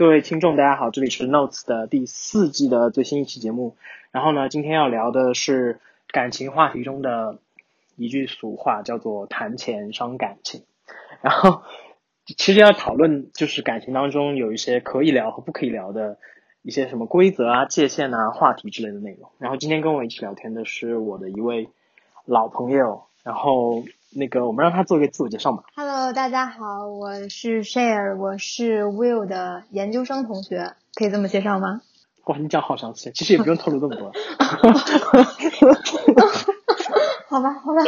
各位听众，大家好，这里是 Notes 的第四季的最新一期节目。然后呢，今天要聊的是感情话题中的一句俗话，叫做“谈钱伤感情”。然后，其实要讨论就是感情当中有一些可以聊和不可以聊的一些什么规则啊、界限啊、话题之类的内容。然后今天跟我一起聊天的是我的一位老朋友，然后。那个，我们让他做一个自我介绍吧。Hello，大家好，我是 Share，我是 Will 的研究生同学，可以这么介绍吗？哇，你讲好详细，其实也不用透露这么多。好吧，好吧。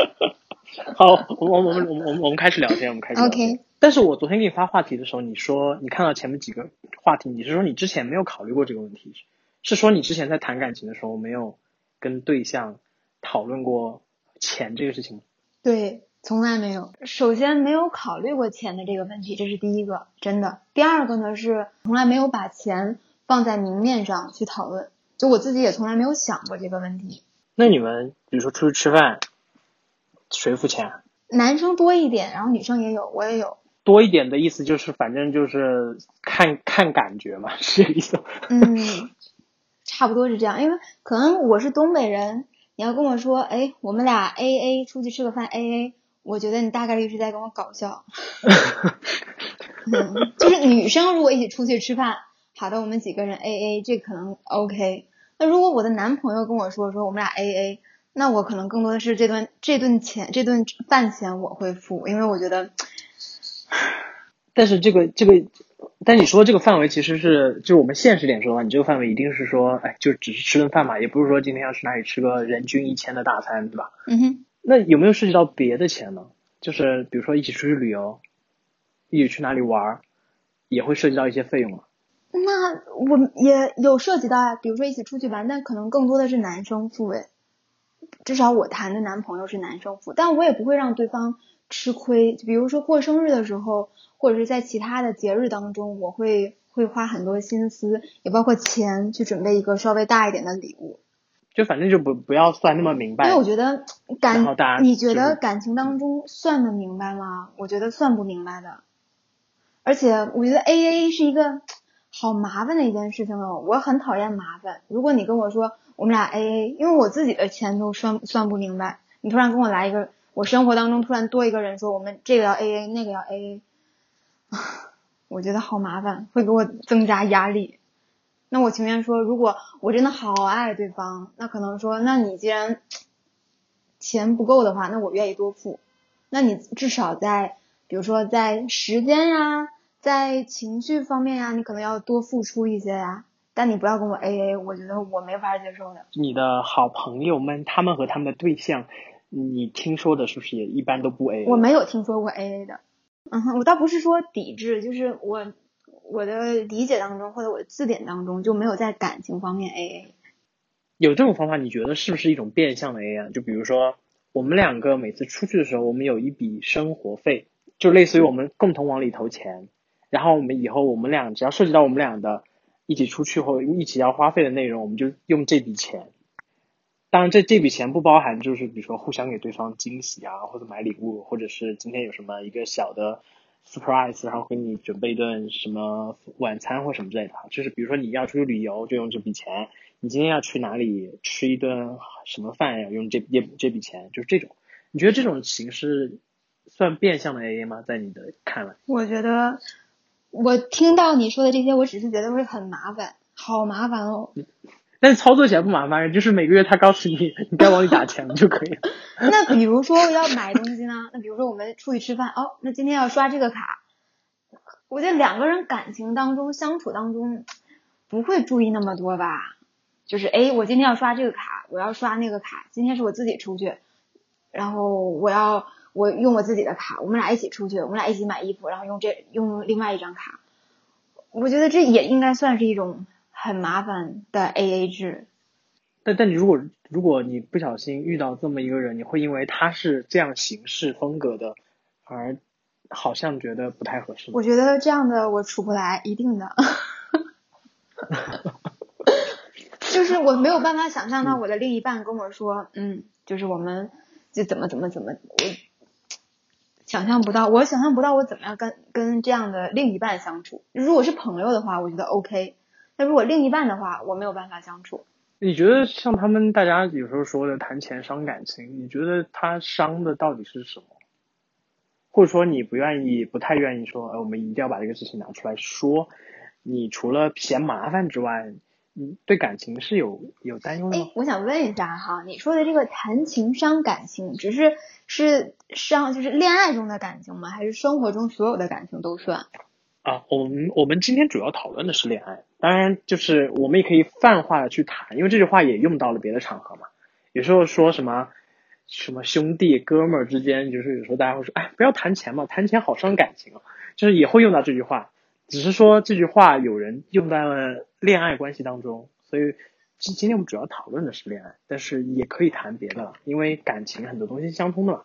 好，我我我们我们我们我们开始聊天，我们开始。OK。但是我昨天给你发话题的时候，你说你看到前面几个话题，你是说你之前没有考虑过这个问题，是说你之前在谈感情的时候没有跟对象讨论过钱这个事情吗？对。从来没有，首先没有考虑过钱的这个问题，这是第一个，真的。第二个呢是从来没有把钱放在明面上去讨论，就我自己也从来没有想过这个问题。那你们比如说出去吃饭，谁付钱？男生多一点，然后女生也有，我也有。多一点的意思就是，反正就是看看感觉嘛，是这意思。嗯，差不多是这样，因为可能我是东北人，你要跟我说，哎，我们俩 A A 出去吃个饭 A A。我觉得你大概率是在跟我搞笑，嗯，就是女生如果一起出去吃饭，好的，我们几个人 A A，这可能 OK。那如果我的男朋友跟我说说我们俩 A A，那我可能更多的是这顿这顿钱这顿饭钱我会付，因为我觉得。但是这个这个，但你说这个范围其实是，就是我们现实点说的话，你这个范围一定是说，哎，就只是吃顿饭嘛，也不是说今天要去哪里吃个人均一千的大餐，对吧？嗯哼。那有没有涉及到别的钱呢？就是比如说一起出去旅游，一起去哪里玩，也会涉及到一些费用吗？那我也有涉及到啊，比如说一起出去玩，但可能更多的是男生付诶。至少我谈的男朋友是男生付，但我也不会让对方吃亏。就比如说过生日的时候，或者是在其他的节日当中，我会会花很多心思，也包括钱去准备一个稍微大一点的礼物。就反正就不不要算那么明白，因为我觉得感，你觉得感情当中算的明白吗？我觉得算不明白的。而且我觉得 A A 是一个好麻烦的一件事情哦，我很讨厌麻烦。如果你跟我说我们俩 A A，因为我自己的钱都算算不明白，你突然跟我来一个，我生活当中突然多一个人说我们这个要 A A，那个要 A A，我觉得好麻烦，会给我增加压力。那我情愿说，如果我真的好爱对方，那可能说，那你既然钱不够的话，那我愿意多付。那你至少在，比如说在时间呀，在情绪方面呀，你可能要多付出一些呀。但你不要跟我 A A，我觉得我没法接受的。你的好朋友们，他们和他们的对象，你听说的是不是也一般都不 A？我没有听说过 A A 的。嗯哼，我倒不是说抵制，就是我。我的理解当中，或者我的字典当中就没有在感情方面 A A。有这种方法，你觉得是不是一种变相的 A A？就比如说，我们两个每次出去的时候，我们有一笔生活费，就类似于我们共同往里投钱，然后我们以后我们俩只要涉及到我们俩的一起出去或一起要花费的内容，我们就用这笔钱。当然，这这笔钱不包含就是比如说互相给对方惊喜啊，或者买礼物，或者是今天有什么一个小的。surprise，然后给你准备一顿什么晚餐或什么之类的，就是比如说你要出去旅游就用这笔钱，你今天要去哪里吃一顿什么饭要用这这这笔钱，就是这种。你觉得这种形式算变相的 AA 吗？在你的看来？我觉得，我听到你说的这些，我只是觉得会很麻烦，好麻烦哦。但是操作起来不麻烦，就是每个月他告诉你 你该往里打钱了就可以了。那比如说要买东西呢？那比如说我们出去吃饭，哦，那今天要刷这个卡。我觉得两个人感情当中相处当中不会注意那么多吧？就是哎，我今天要刷这个卡，我要刷那个卡。今天是我自己出去，然后我要我用我自己的卡，我们俩一起出去，我们俩一起买衣服，然后用这用另外一张卡。我觉得这也应该算是一种。很麻烦的 A A 制，但但你如果如果你不小心遇到这么一个人，你会因为他是这样行事风格的，而好像觉得不太合适。我觉得这样的我处不来，一定的，就是我没有办法想象到我的另一半跟我说，嗯，就是我们就怎么怎么怎么我。想象不到，我想象不到我怎么样跟跟这样的另一半相处。如果是朋友的话，我觉得 OK。那如果另一半的话，我没有办法相处。你觉得像他们大家有时候说的谈钱伤感情，你觉得他伤的到底是什么？或者说你不愿意、不太愿意说，呃，我们一定要把这个事情拿出来说。你除了嫌麻烦之外，你对感情是有有担忧的吗？我想问一下哈，你说的这个谈情伤感情，只是是伤就是恋爱中的感情吗？还是生活中所有的感情都算？啊，我们我们今天主要讨论的是恋爱，当然就是我们也可以泛化的去谈，因为这句话也用到了别的场合嘛。有时候说什么什么兄弟哥们儿之间，就是有时候大家会说，哎，不要谈钱嘛，谈钱好伤感情啊，就是也会用到这句话。只是说这句话有人用在了恋爱关系当中，所以今今天我们主要讨论的是恋爱，但是也可以谈别的，因为感情很多东西相通的嘛，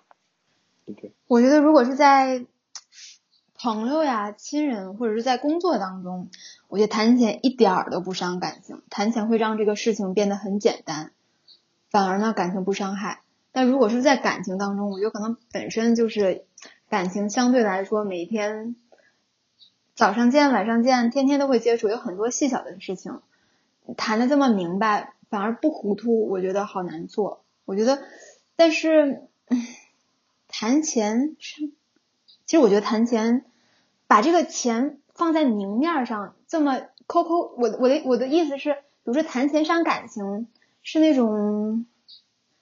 对不对？我觉得如果是在朋友呀、亲人或者是在工作当中，我觉得谈钱一点儿都不伤感情，谈钱会让这个事情变得很简单，反而呢感情不伤害。但如果是在感情当中，我觉得可能本身就是感情相对来说每天。早上见，晚上见，天天都会接触，有很多细小的事情，谈的这么明白，反而不糊涂，我觉得好难做。我觉得，但是谈钱是，其实我觉得谈钱，把这个钱放在明面上，这么抠抠，我我的我的意思是，比如说谈钱伤感情，是那种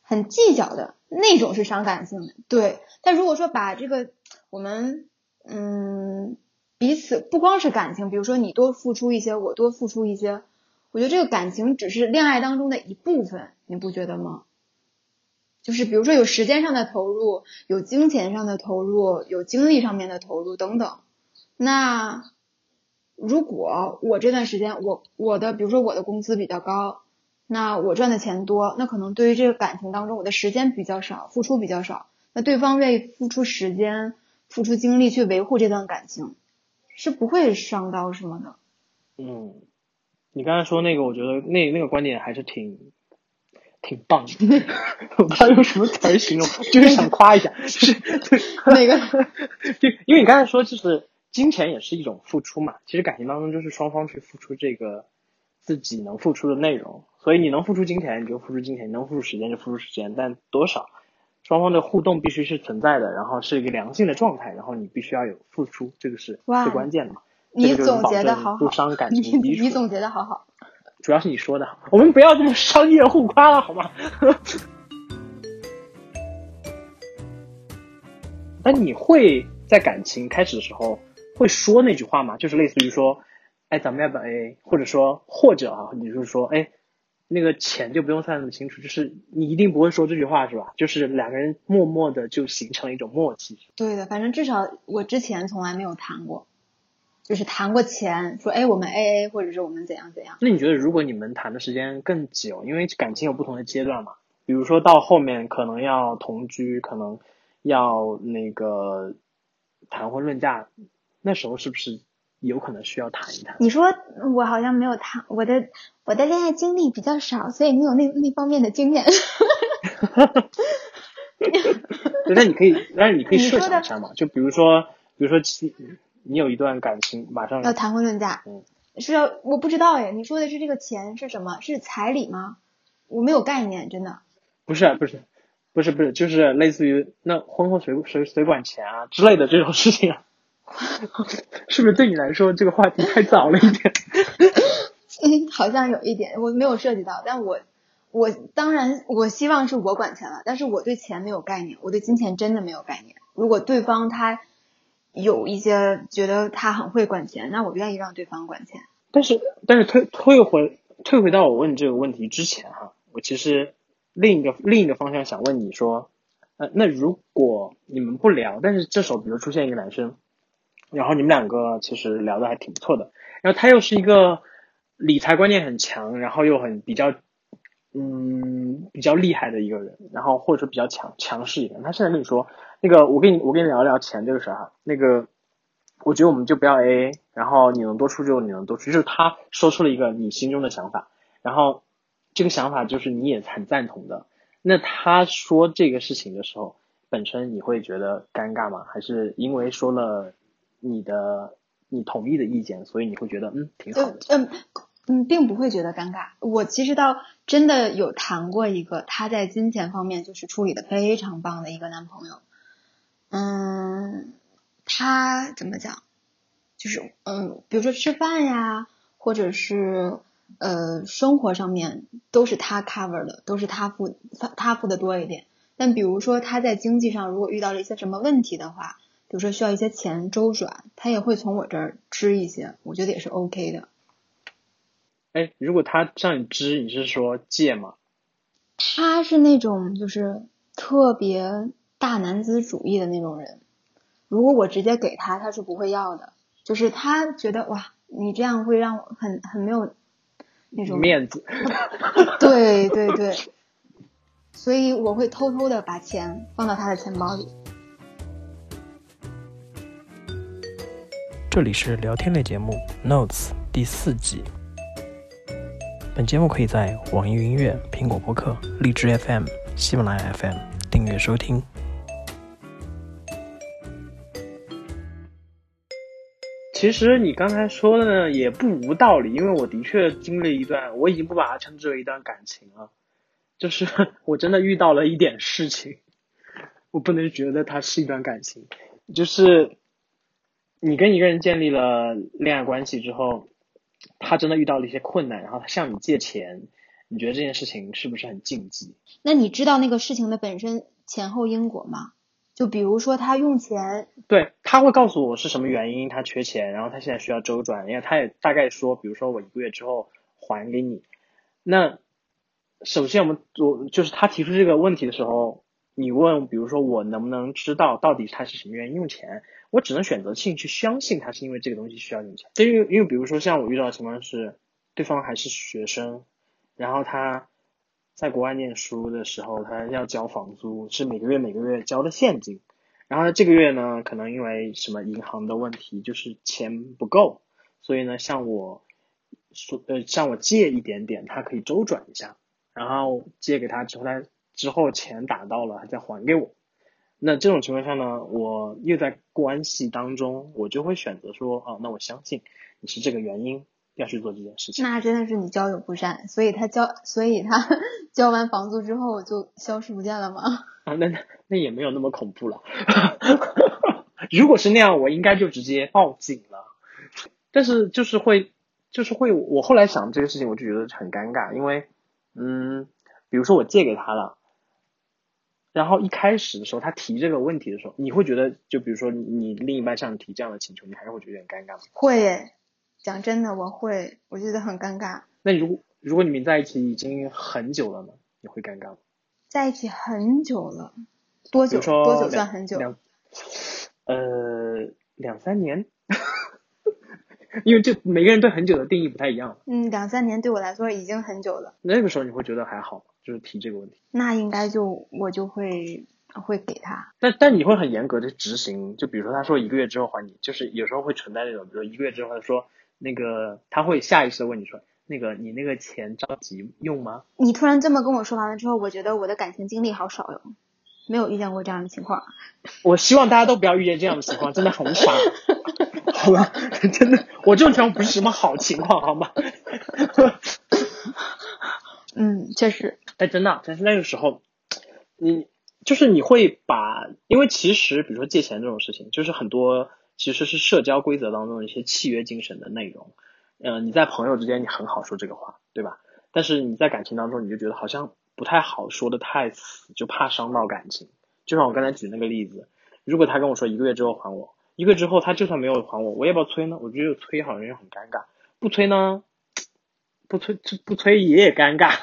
很计较的那种是伤感情的，对。但如果说把这个我们嗯。彼此不光是感情，比如说你多付出一些，我多付出一些，我觉得这个感情只是恋爱当中的一部分，你不觉得吗？就是比如说有时间上的投入，有金钱上的投入，有精力上面的投入等等。那如果我这段时间我我的比如说我的工资比较高，那我赚的钱多，那可能对于这个感情当中我的时间比较少，付出比较少，那对方愿意付出时间、付出精力去维护这段感情。是不会伤到什么的。嗯，你刚才说那个，我觉得那那个观点还是挺挺棒的。我不知道用什么词形容，就是想夸一下，就 是哪 个，就因为你刚才说，就是金钱也是一种付出嘛。其实感情当中就是双方去付出这个自己能付出的内容，所以你能付出金钱你就付出金钱，你能付出时间就付出时间，但多少？双方的互动必须是存在的，然后是一个良性的状态，然后你必须要有付出，这个是最关键的嘛。你总结的好好，不伤感情你你总结的好好，主要是你说的，我们不要这么商业互夸了，好吗？那你会在感情开始的时候会说那句话吗？就是类似于说，哎，咱们要不要 AA？或者说，或者啊，你就是说，哎。那个钱就不用算那么清楚，就是你一定不会说这句话是吧？就是两个人默默的就形成了一种默契。对的，反正至少我之前从来没有谈过，就是谈过钱，说哎我们 A A 或者是我们怎样怎样。那你觉得如果你们谈的时间更久，因为感情有不同的阶段嘛，比如说到后面可能要同居，可能要那个谈婚论嫁，那时候是不是？有可能需要谈一谈。你说我好像没有谈，我的我的恋爱经历比较少，所以没有那那方面的经验。对，那你可以，那你可以设想一下嘛，就比如说，比如说，你有一段感情，马上要谈婚论嫁，嗯，是要我不知道哎，你说的是这个钱是什么？是彩礼吗？我没有概念，真的。不是不是不是不是，就是类似于那婚后谁谁谁管钱啊之类的这种事情啊。是不是对你来说这个话题太早了一点？嗯，好像有一点，我没有涉及到，但我我当然我希望是我管钱了，但是我对钱没有概念，我对金钱真的没有概念。如果对方他有一些觉得他很会管钱，那我愿意让对方管钱。但是但是退退回退回到我问这个问题之前哈，我其实另一个另一个方向想问你说，呃，那如果你们不聊，但是这时候比如出现一个男生。然后你们两个其实聊的还挺不错的，然后他又是一个理财观念很强，然后又很比较嗯比较厉害的一个人，然后或者说比较强强势一点。他现在跟你说，那个我跟你我跟你聊聊钱这个事儿哈，那个我觉得我们就不要 AA，然后你能多出就你能多出，就是他说出了一个你心中的想法，然后这个想法就是你也很赞同的。那他说这个事情的时候，本身你会觉得尴尬吗？还是因为说了你的你同意的意见，所以你会觉得嗯挺好的？嗯嗯，嗯并不会觉得尴尬。我其实倒真的有谈过一个他在金钱方面就是处理的非常棒的一个男朋友。嗯，他怎么讲？就是嗯，比如说吃饭呀，或者是呃生活上面都是他 cover 的，都是他付他他付的多一点。但比如说他在经济上如果遇到了一些什么问题的话，比如说需要一些钱周转，他也会从我这儿支一些，我觉得也是 OK 的。哎，如果他向你支，你是说借吗？他是那种就是特别大男子主义的那种人，如果我直接给他，他是不会要的。就是他觉得哇，你这样会让我很很没有那种面子。对对对。所以我会偷偷的把钱放到他的钱包里。这里是聊天类节目《Notes》第四季。本节目可以在网易云音乐、苹果播客、荔枝 FM、喜马拉雅 FM 订阅收听。其实你刚才说的呢，也不无道理，因为我的确经历一段，我已经不把它称之为一段感情了。就是我真的遇到了一点事情，我不能觉得它是一段感情。就是你跟一个人建立了恋爱关系之后，他真的遇到了一些困难，然后他向你借钱，你觉得这件事情是不是很禁忌？那你知道那个事情的本身前后因果吗？就比如说他用钱，对他会告诉我是什么原因他缺钱，然后他现在需要周转，因为他也大概说，比如说我一个月之后还给你，那。首先，我们我就是他提出这个问题的时候，你问，比如说我能不能知道到底他是什么原因用钱？我只能选择性去相信他是因为这个东西需要用钱。因为因为比如说像我遇到的情况是，对方还是学生，然后他在国外念书的时候，他要交房租，是每个月每个月交的现金，然后这个月呢，可能因为什么银行的问题，就是钱不够，所以呢，向我说呃向我借一点点，他可以周转一下。然后借给他之后，他之后钱打到了，再还给我。那这种情况下呢，我又在关系当中，我就会选择说，哦，那我相信你是这个原因要去做这件事情。那真的是你交友不善，所以他交，所以他 交完房租之后就消失不见了吗？啊，那那也没有那么恐怖了。如果是那样，我应该就直接报警了。但是就是会，就是会，我后来想这个事情，我就觉得很尴尬，因为。嗯，比如说我借给他了，然后一开始的时候他提这个问题的时候，你会觉得，就比如说你另一半向你提这样的请求，你还是会觉得有点尴尬吗？会，讲真的，我会，我觉得很尴尬。那如果如果你们在一起已经很久了呢，你会尴尬吗？在一起很久了，多久？多久算很久？两，呃，两三年。因为这每个人对很久的定义不太一样。嗯，两三年对我来说已经很久了。那个时候你会觉得还好，就是提这个问题。那应该就我就会会给他。但但你会很严格的执行，就比如说他说一个月之后还你，就是有时候会存在那种，比如一个月之后他说那个他会下意识的问你说，那个你那个钱着急用吗？你突然这么跟我说完了之后，我觉得我的感情经历好少哟，没有遇见过这样的情况。我希望大家都不要遇见这样的情况，真的很傻。好吧，真的，我这种情况不是什么好情况，好吗？嗯，确实。但真的，但是那个时候，你就是你会把，因为其实比如说借钱这种事情，就是很多其实是社交规则当中一些契约精神的内容。嗯，你在朋友之间你很好说这个话，对吧？但是你在感情当中，你就觉得好像不太好说的太死，就怕伤到感情。就像我刚才举那个例子，如果他跟我说一个月之后还我。一个月之后，他就算没有还我，我要不要催呢？我觉得催好像又很尴尬，不催呢，不催不催也也尴尬。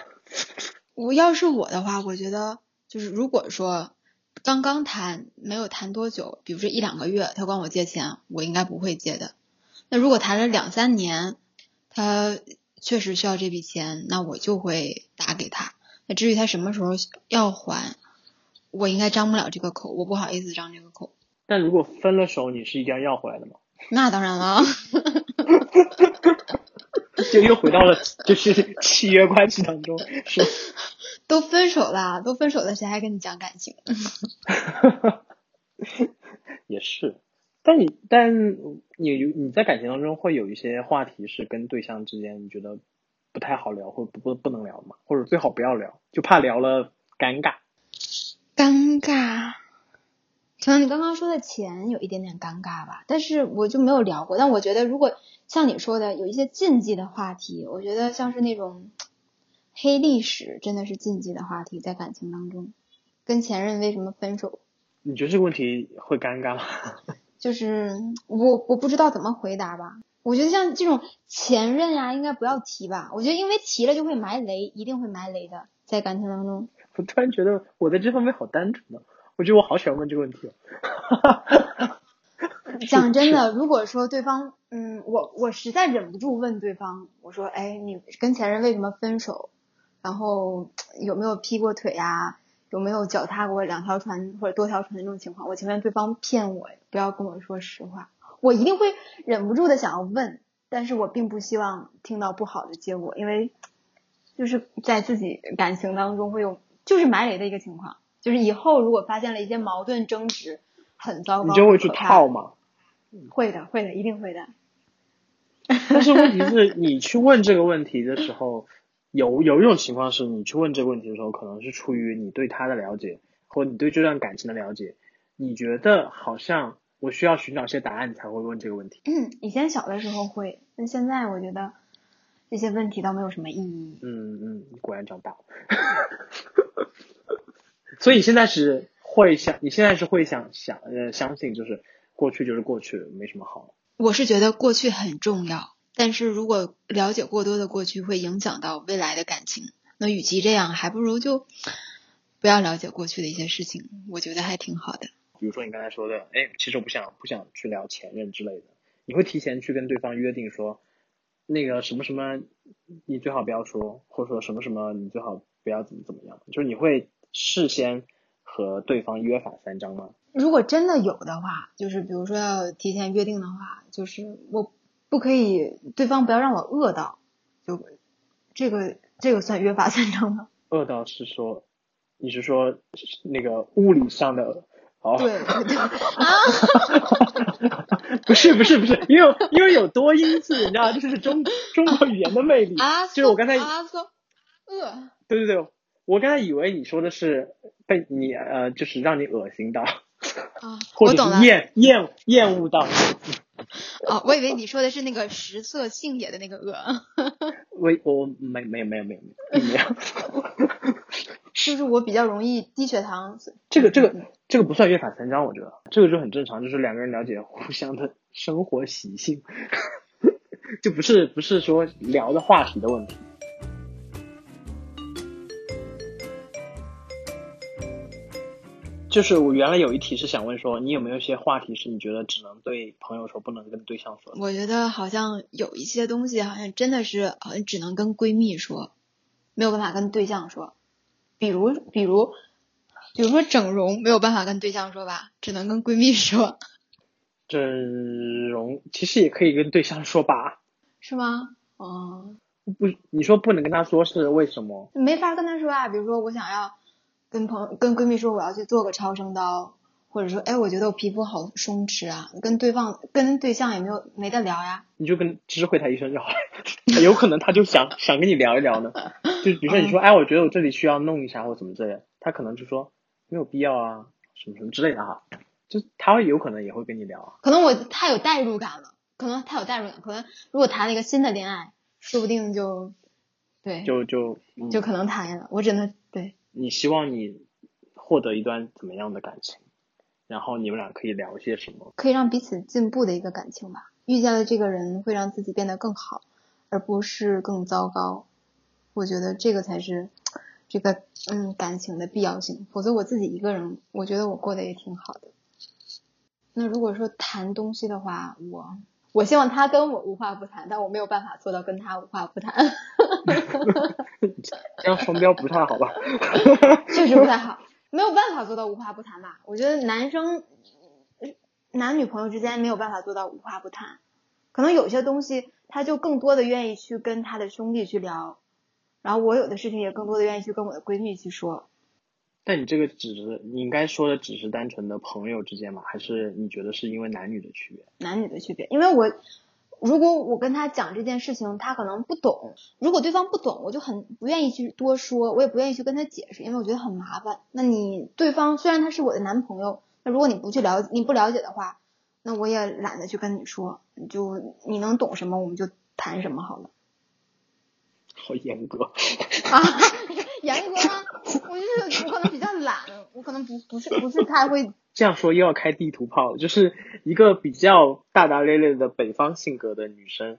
我要是我的话，我觉得就是如果说刚刚谈没有谈多久，比如说一两个月，他管我借钱，我应该不会借的。那如果谈了两三年，他确实需要这笔钱，那我就会打给他。那至于他什么时候要还，我应该张不了这个口，我不好意思张这个口。但如果分了手，你是一定要要回来的吗？那当然了，就又回到了就是契约关系当中，是。都分手了，都分手了，谁还跟你讲感情？也是，但你但你你在感情当中会有一些话题是跟对象之间你觉得不太好聊，或不不不能聊吗？或者最好不要聊，就怕聊了尴尬。尴尬，可能你刚刚说的钱有一点点尴尬吧，但是我就没有聊过。但我觉得如果像你说的有一些禁忌的话题，我觉得像是那种黑历史，真的是禁忌的话题，在感情当中，跟前任为什么分手？你觉得这个问题会尴尬吗？就是我我不知道怎么回答吧。我觉得像这种前任呀，应该不要提吧。我觉得因为提了就会埋雷，一定会埋雷的，在感情当中。我突然觉得我在这方面好单纯呢，我觉得我好喜欢问这个问题。讲真的，如果说对方，嗯，我我实在忍不住问对方，我说，哎，你跟前任为什么分手？然后有没有劈过腿呀？有没有脚踏过两条船或者多条船的这种情况？我情愿对方骗我，不要跟我说实话。我一定会忍不住的想要问，但是我并不希望听到不好的结果，因为就是在自己感情当中会有。就是埋雷的一个情况，就是以后如果发现了一些矛盾争执，很糟糕，你就会去套吗？会的，会的，一定会的。但是问题是 你去问这个问题的时候，有有一种情况是你去问这个问题的时候，可能是出于你对他的了解，或你对这段感情的了解，你觉得好像我需要寻找些答案才会问这个问题。嗯，以前小的时候会，但现在我觉得。这些问题倒没有什么意义。嗯嗯，果然长大了。所以现在是会想，你现在是会想想呃相信，就是过去就是过去，没什么好。我是觉得过去很重要，但是如果了解过多的过去会影响到未来的感情，那与其这样，还不如就不要了解过去的一些事情。我觉得还挺好的。比如说你刚才说的，哎，其实我不想不想去聊前任之类的，你会提前去跟对方约定说。那个什么什么，你最好不要说，或者说什么什么，你最好不要怎么怎么样，就是你会事先和对方约法三章吗？如果真的有的话，就是比如说要提前约定的话，就是我不可以，对方不要让我饿到，就这个这个算约法三章吗？饿到是说，你是说那个物理上的？哦，对对 啊，不是不是不是，因为因为有多音字，你知道，这是中中国语言的魅力。啊，就是我刚才啊说饿，对对对，我刚才以为你说的是被你呃，就是让你恶心到啊，或者厌厌厌恶到。哦，我以为你说的是那个食色性也的那个恶。我我没没有没有没有没有。就是我比较容易低血糖。这个这个这个不算约法三章，我觉得这个就很正常，就是两个人了解互相的生活习性，就不是不是说聊的话题的问题。就是我原来有一题是想问说，你有没有一些话题是你觉得只能对朋友说，不能跟对象说？我觉得好像有一些东西，好像真的是好像只能跟闺蜜说，没有办法跟对象说。比如，比如，比如说整容没有办法跟对象说吧，只能跟闺蜜说。整容其实也可以跟对象说吧？是吗？哦，不，你说不能跟他说是为什么？没法跟他说啊。比如说，我想要跟朋友、跟闺蜜说我要去做个超声刀，或者说，哎，我觉得我皮肤好松弛啊，跟对方、跟对象也没有没得聊呀。你就跟知会他一声就好了，有可能他就想想跟你聊一聊呢。就比如说你说，哎，我觉得我这里需要弄一下或怎么之类，他可能就说没有必要啊，什么什么之类的哈。就他会有可能也会跟你聊。可能我太有代入感了，可能太有代入感，可能如果谈了一个新的恋爱，说不定就对，就就就可能谈了。我只能对。你希望你获得一段怎么样的感情？然后你们俩可以聊些什么？可以让彼此进步的一个感情吧。遇见了这个人，会让自己变得更好，而不是更糟糕。我觉得这个才是这个嗯感情的必要性，否则我自己一个人，我觉得我过得也挺好的。那如果说谈东西的话，我我希望他跟我无话不谈，但我没有办法做到跟他无话不谈。这样双标不太好吧？确实不太好，没有办法做到无话不谈吧？我觉得男生男女朋友之间没有办法做到无话不谈，可能有些东西他就更多的愿意去跟他的兄弟去聊。然后我有的事情也更多的愿意去跟我的闺蜜去说。但你这个只是你应该说的只是单纯的朋友之间吗？还是你觉得是因为男女的区别？男女的区别，因为我如果我跟他讲这件事情，他可能不懂。如果对方不懂，我就很不愿意去多说，我也不愿意去跟他解释，因为我觉得很麻烦。那你对方虽然他是我的男朋友，那如果你不去了你不了解的话，那我也懒得去跟你说。就你能懂什么，我们就谈什么好了。好严格 啊，严格吗？我就是我可能比较懒，我可能不不是不是太会。这样说又要开地图炮，就是一个比较大大咧咧的北方性格的女生。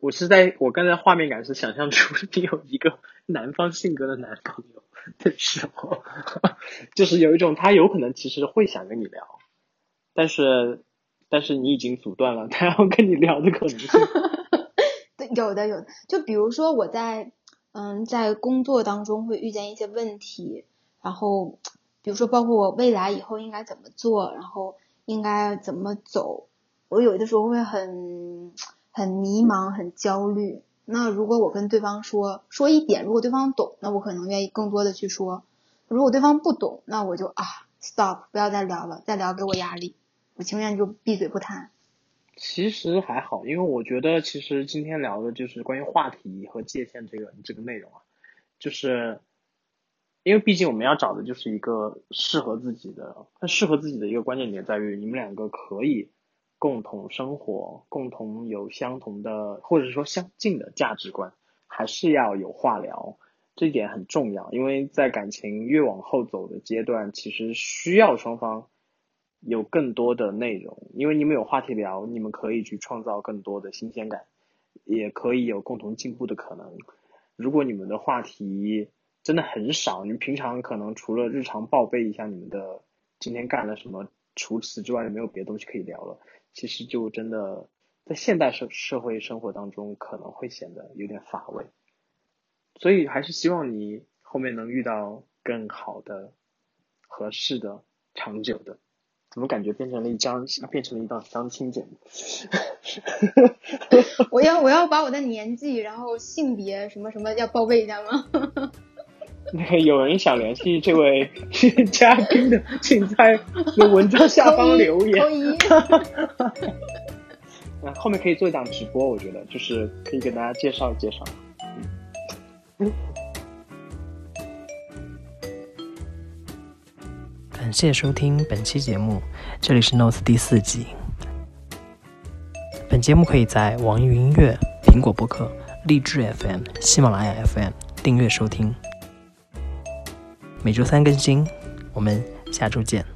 我是在我刚才画面感是想象出你有一个南方性格的男朋友的时候，就是有一种他有可能其实会想跟你聊，但是但是你已经阻断了他要跟你聊的可能性。对，有的有，就比如说我在嗯在工作当中会遇见一些问题，然后比如说包括我未来以后应该怎么做，然后应该怎么走，我有的时候会很很迷茫，很焦虑。那如果我跟对方说说一点，如果对方懂，那我可能愿意更多的去说；如果对方不懂，那我就啊 stop，不要再聊了，再聊给我压力，我情愿就闭嘴不谈。其实还好，因为我觉得其实今天聊的就是关于话题和界限这个这个内容啊，就是因为毕竟我们要找的就是一个适合自己的，那适合自己的一个关键点在于你们两个可以共同生活，共同有相同的或者说相近的价值观，还是要有话聊，这一点很重要，因为在感情越往后走的阶段，其实需要双方。有更多的内容，因为你们有话题聊，你们可以去创造更多的新鲜感，也可以有共同进步的可能。如果你们的话题真的很少，你们平常可能除了日常报备一下你们的今天干了什么，除此之外就没有别的东西可以聊了，其实就真的在现代社社会生活当中可能会显得有点乏味。所以还是希望你后面能遇到更好的、合适的、长久的。怎么感觉变成了一张，变成了一档相亲节目？我要我要把我的年纪，然后性别什么什么要报备一下吗？那 有人想联系这位 嘉宾的，请在文章下方留言。那后面可以做一档直播，我觉得就是可以给大家介绍介绍。嗯。感谢收听本期节目，这里是 Notes 第四季。本节目可以在网易云音乐、苹果播客、荔枝 FM、喜马拉雅 FM 订阅收听，每周三更新。我们下周见。